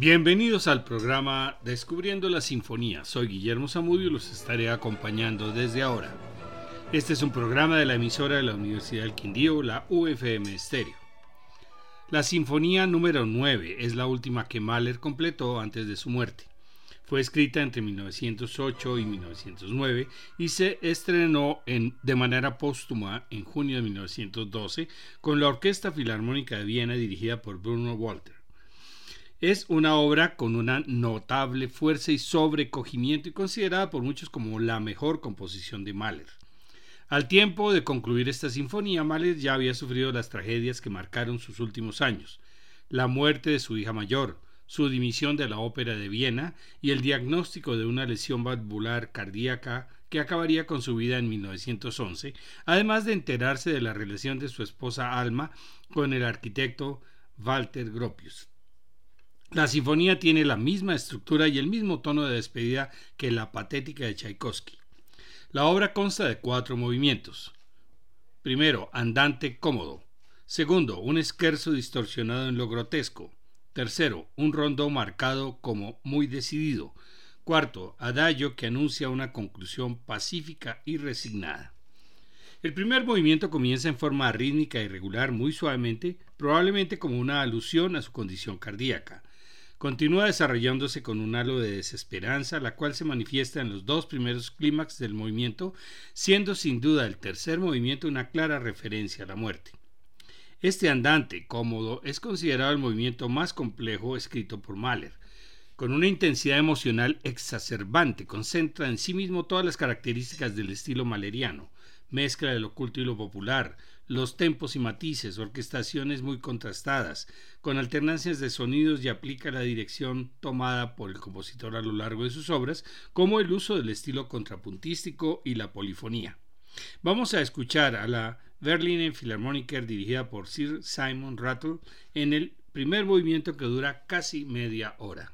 Bienvenidos al programa Descubriendo la Sinfonía. Soy Guillermo Zamudio y los estaré acompañando desde ahora. Este es un programa de la emisora de la Universidad del Quindío, la UFM Stereo. La Sinfonía número 9 es la última que Mahler completó antes de su muerte. Fue escrita entre 1908 y 1909 y se estrenó en, de manera póstuma en junio de 1912 con la Orquesta Filarmónica de Viena dirigida por Bruno Walter. Es una obra con una notable fuerza y sobrecogimiento y considerada por muchos como la mejor composición de Mahler. Al tiempo de concluir esta sinfonía, Mahler ya había sufrido las tragedias que marcaron sus últimos años, la muerte de su hija mayor, su dimisión de la ópera de Viena y el diagnóstico de una lesión valvular cardíaca que acabaría con su vida en 1911, además de enterarse de la relación de su esposa Alma con el arquitecto Walter Gropius. La sinfonía tiene la misma estructura y el mismo tono de despedida que la patética de Tchaikovsky. La obra consta de cuatro movimientos. Primero, andante cómodo. Segundo, un esquerzo distorsionado en lo grotesco. Tercero, un rondo marcado como muy decidido. Cuarto, adagio que anuncia una conclusión pacífica y resignada. El primer movimiento comienza en forma rítmica y regular muy suavemente, probablemente como una alusión a su condición cardíaca continúa desarrollándose con un halo de desesperanza, la cual se manifiesta en los dos primeros clímax del movimiento, siendo sin duda el tercer movimiento una clara referencia a la muerte. Este andante cómodo es considerado el movimiento más complejo escrito por Mahler. Con una intensidad emocional exacerbante, concentra en sí mismo todas las características del estilo maleriano, mezcla del oculto y lo popular, los tempos y matices, orquestaciones muy contrastadas, con alternancias de sonidos y aplica la dirección tomada por el compositor a lo largo de sus obras, como el uso del estilo contrapuntístico y la polifonía. Vamos a escuchar a la Berliner Philharmoniker dirigida por Sir Simon Rattle en el primer movimiento que dura casi media hora.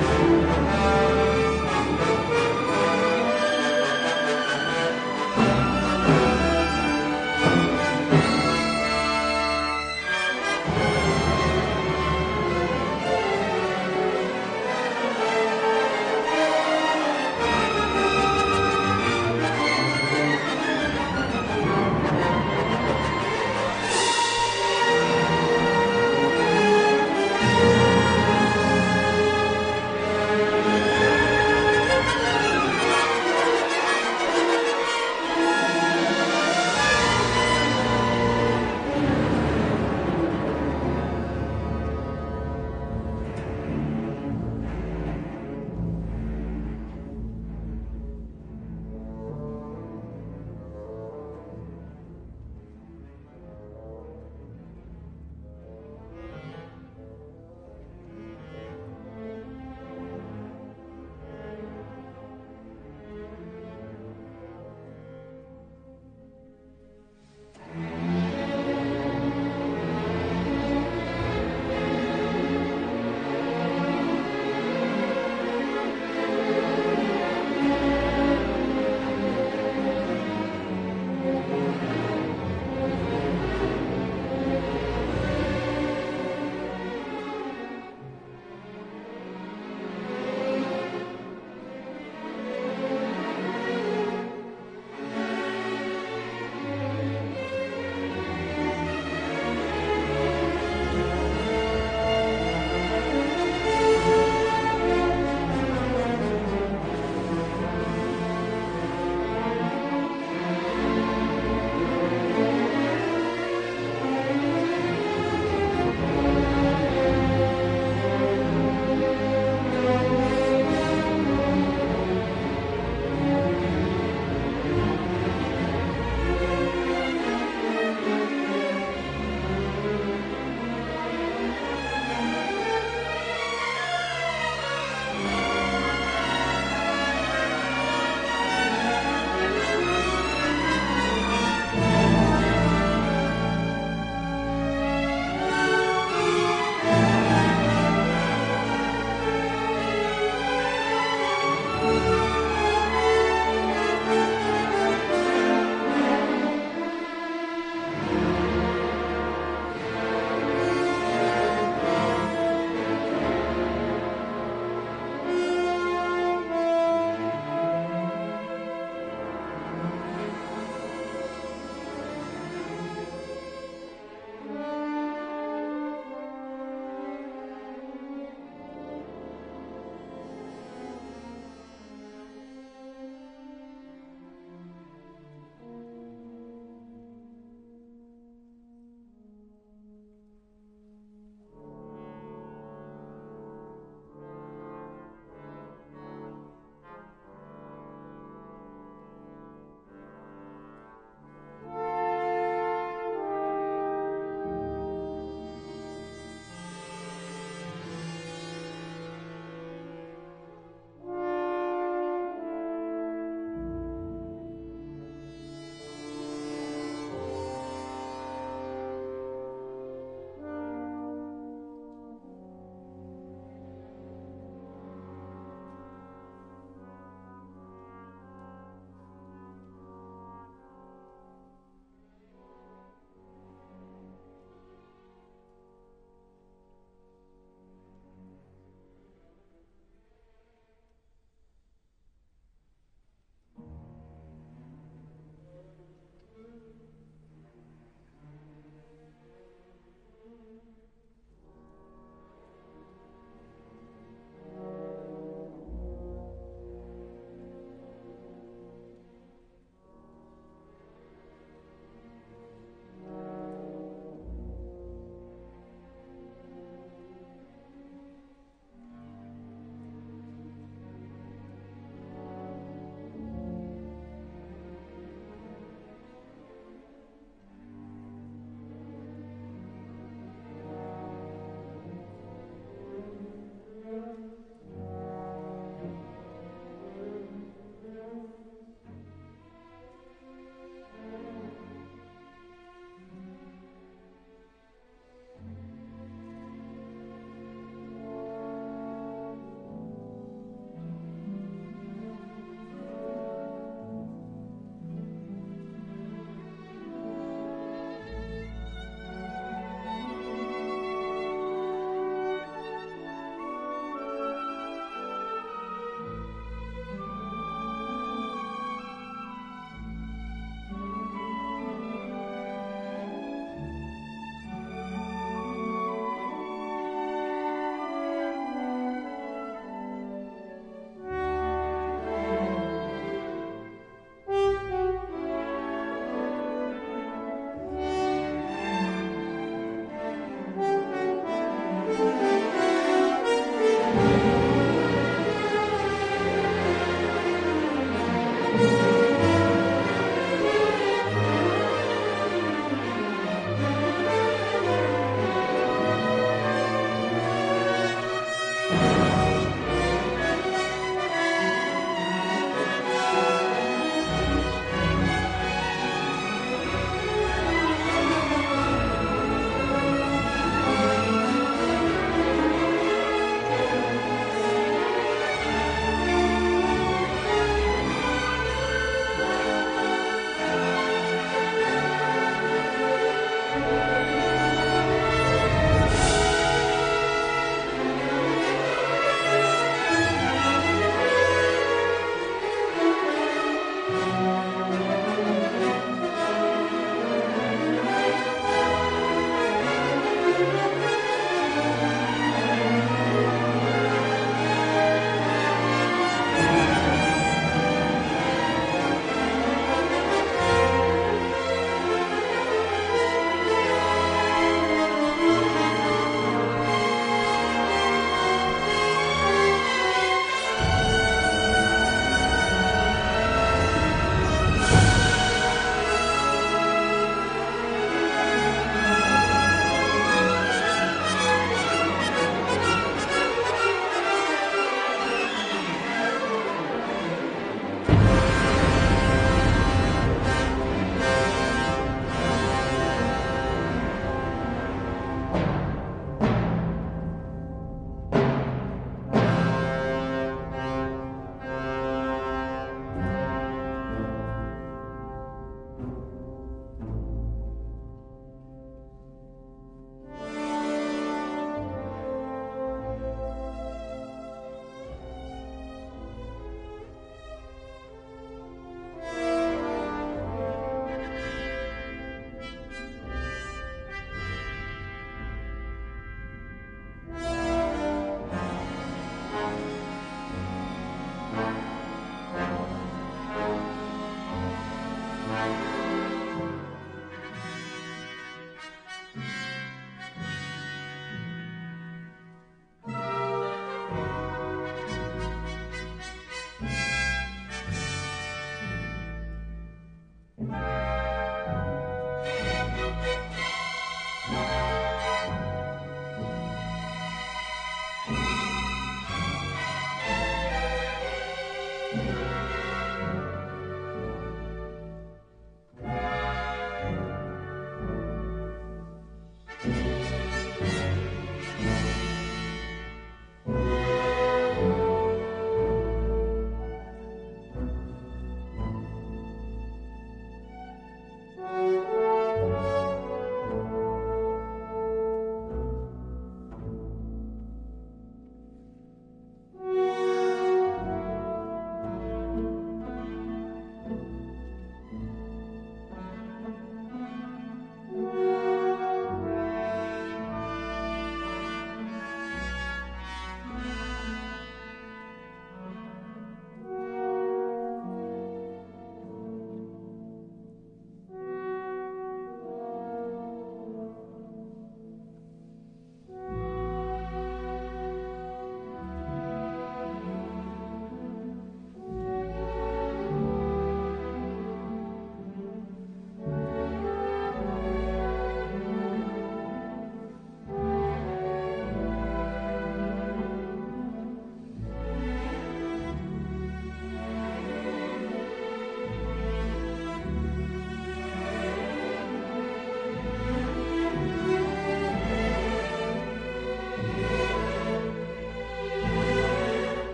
Música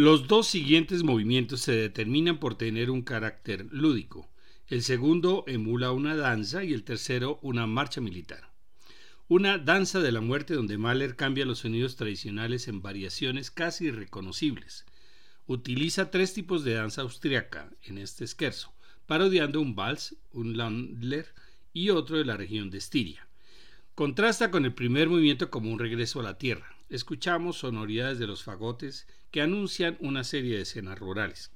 Los dos siguientes movimientos se determinan por tener un carácter lúdico. El segundo emula una danza y el tercero una marcha militar. Una danza de la muerte donde Mahler cambia los sonidos tradicionales en variaciones casi irreconocibles. Utiliza tres tipos de danza austriaca en este esquerzo, parodiando un vals, un landler y otro de la región de Estiria. Contrasta con el primer movimiento como un regreso a la tierra. Escuchamos sonoridades de los fagotes que anuncian una serie de escenas rurales.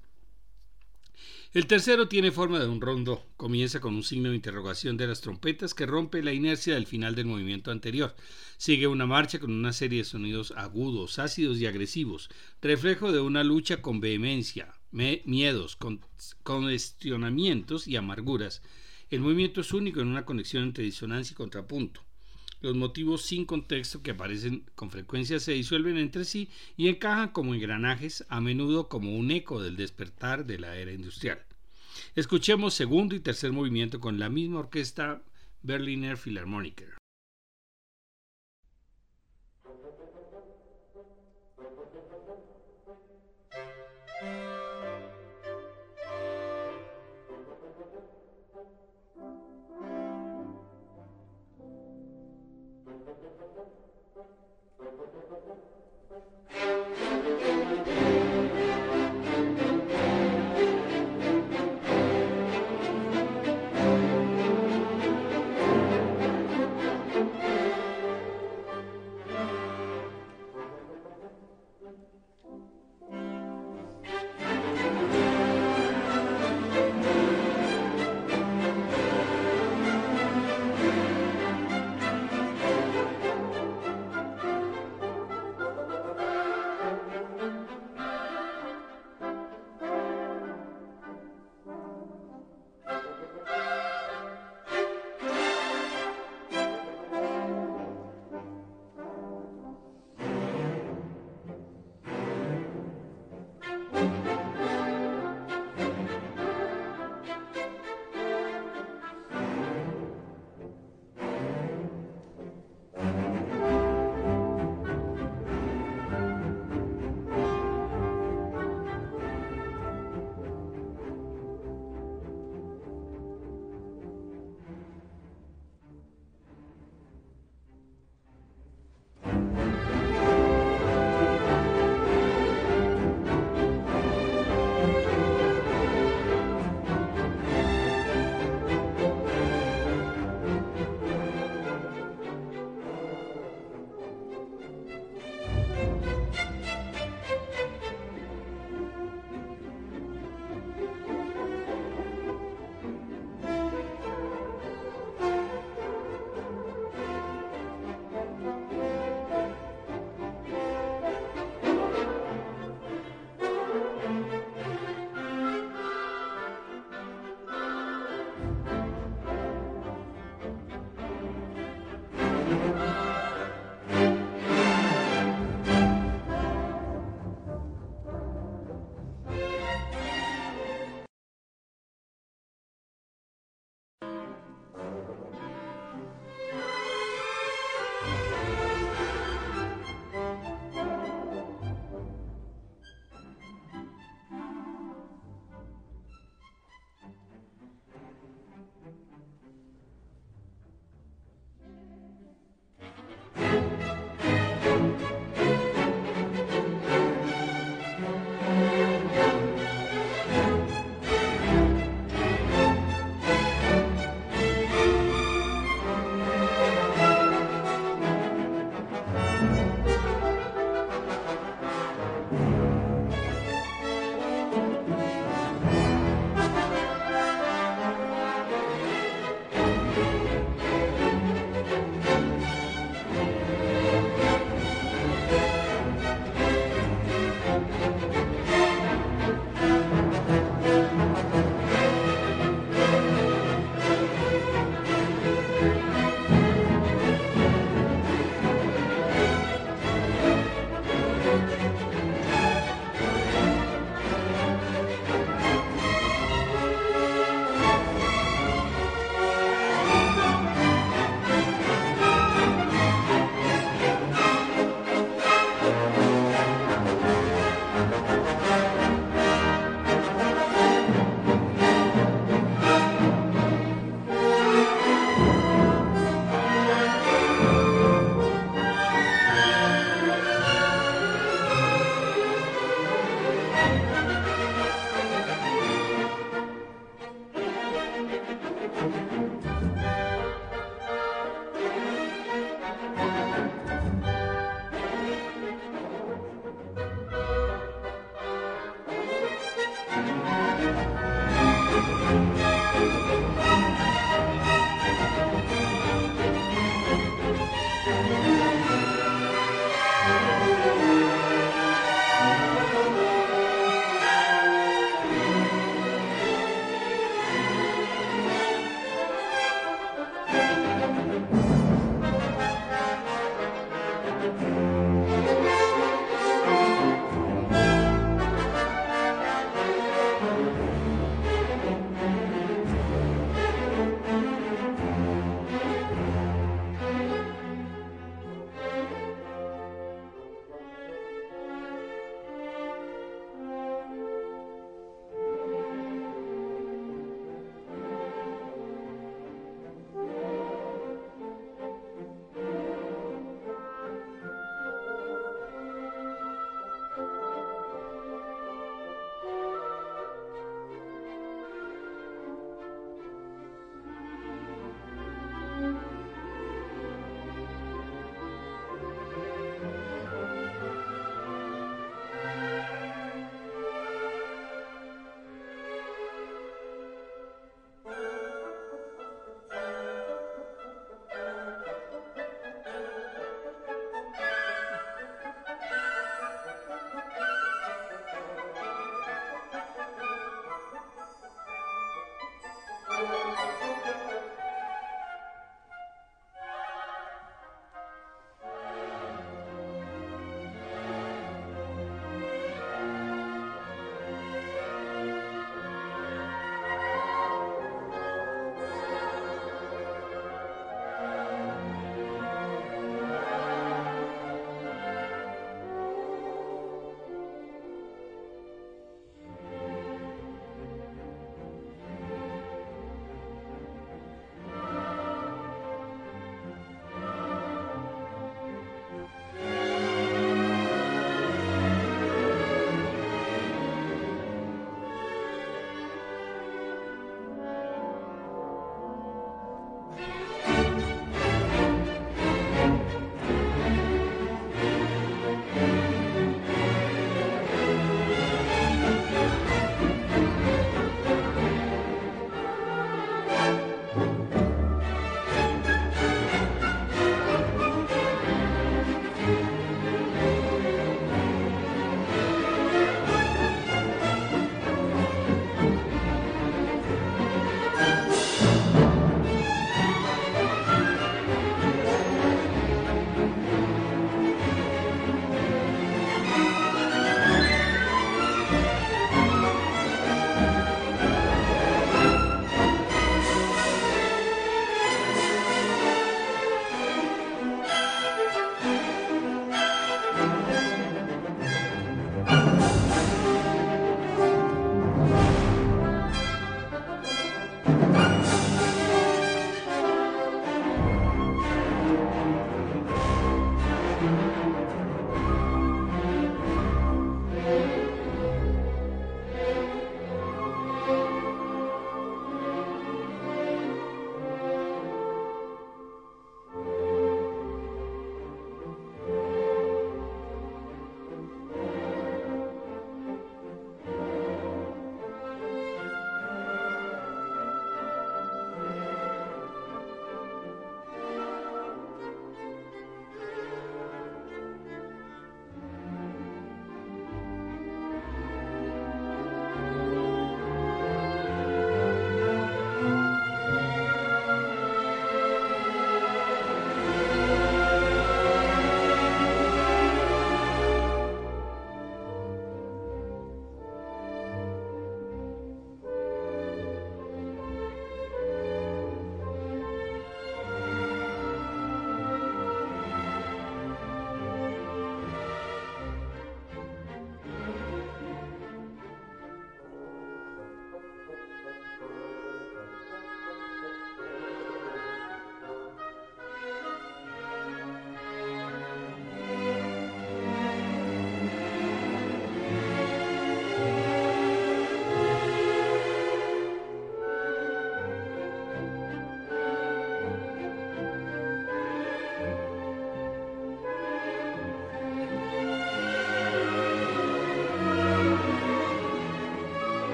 El tercero tiene forma de un rondo. Comienza con un signo de interrogación de las trompetas que rompe la inercia del final del movimiento anterior. Sigue una marcha con una serie de sonidos agudos, ácidos y agresivos, reflejo de una lucha con vehemencia, miedos, con congestionamientos y amarguras. El movimiento es único en una conexión entre disonancia y contrapunto. Los motivos sin contexto que aparecen con frecuencia se disuelven entre sí y encajan como engranajes, a menudo como un eco del despertar de la era industrial. Escuchemos segundo y tercer movimiento con la misma orquesta Berliner Philharmoniker.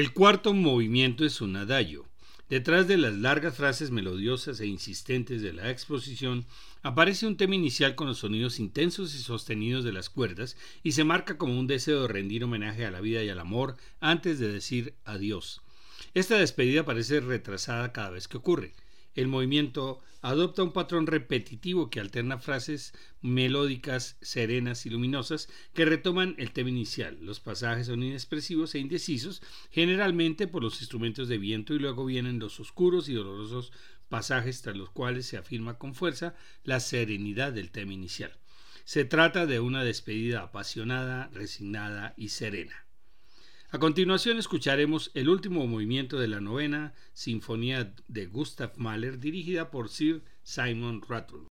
El cuarto movimiento es un adagio. Detrás de las largas frases melodiosas e insistentes de la exposición aparece un tema inicial con los sonidos intensos y sostenidos de las cuerdas y se marca como un deseo de rendir homenaje a la vida y al amor antes de decir adiós. Esta despedida parece retrasada cada vez que ocurre. El movimiento adopta un patrón repetitivo que alterna frases melódicas, serenas y luminosas que retoman el tema inicial. Los pasajes son inexpresivos e indecisos, generalmente por los instrumentos de viento, y luego vienen los oscuros y dolorosos pasajes tras los cuales se afirma con fuerza la serenidad del tema inicial. Se trata de una despedida apasionada, resignada y serena. A continuación escucharemos el último movimiento de la novena Sinfonía de Gustav Mahler dirigida por Sir Simon Rattle.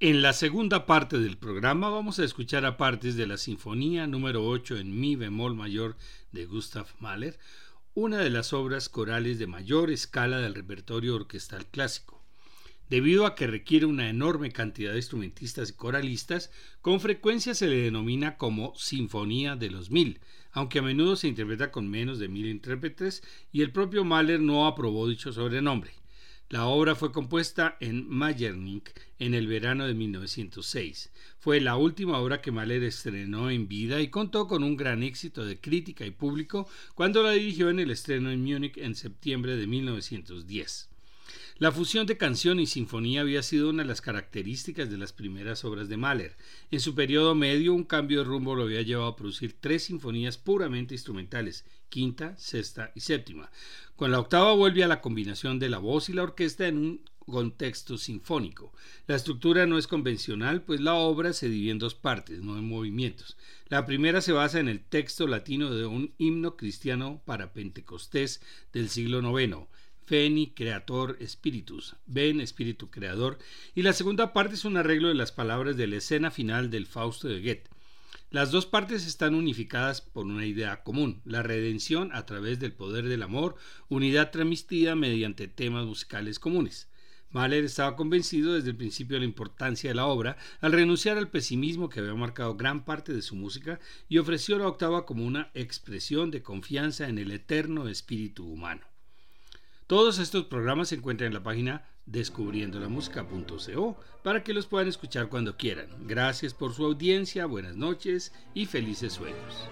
En la segunda parte del programa vamos a escuchar a partes de la Sinfonía número 8 en Mi bemol mayor de Gustav Mahler, una de las obras corales de mayor escala del repertorio orquestal clásico. Debido a que requiere una enorme cantidad de instrumentistas y coralistas, con frecuencia se le denomina como Sinfonía de los Mil, aunque a menudo se interpreta con menos de mil intérpretes y el propio Mahler no aprobó dicho sobrenombre. La obra fue compuesta en Mayernick en el verano de 1906. Fue la última obra que Mahler estrenó en vida y contó con un gran éxito de crítica y público cuando la dirigió en el estreno en Múnich en septiembre de 1910. La fusión de canción y sinfonía había sido una de las características de las primeras obras de Mahler. En su periodo medio, un cambio de rumbo lo había llevado a producir tres sinfonías puramente instrumentales, quinta, sexta y séptima. Con la octava vuelve a la combinación de la voz y la orquesta en un contexto sinfónico. La estructura no es convencional, pues la obra se divide en dos partes, no en movimientos. La primera se basa en el texto latino de un himno cristiano para Pentecostés del siglo IX. Feni Creator Spiritus, Ven Espíritu Creador, y la segunda parte es un arreglo de las palabras de la escena final del Fausto de Goethe. Las dos partes están unificadas por una idea común, la redención a través del poder del amor, unidad transmitida mediante temas musicales comunes. Mahler estaba convencido desde el principio de la importancia de la obra al renunciar al pesimismo que había marcado gran parte de su música y ofreció la octava como una expresión de confianza en el eterno espíritu humano. Todos estos programas se encuentran en la página descubriendolamusica.co para que los puedan escuchar cuando quieran. Gracias por su audiencia, buenas noches y felices sueños.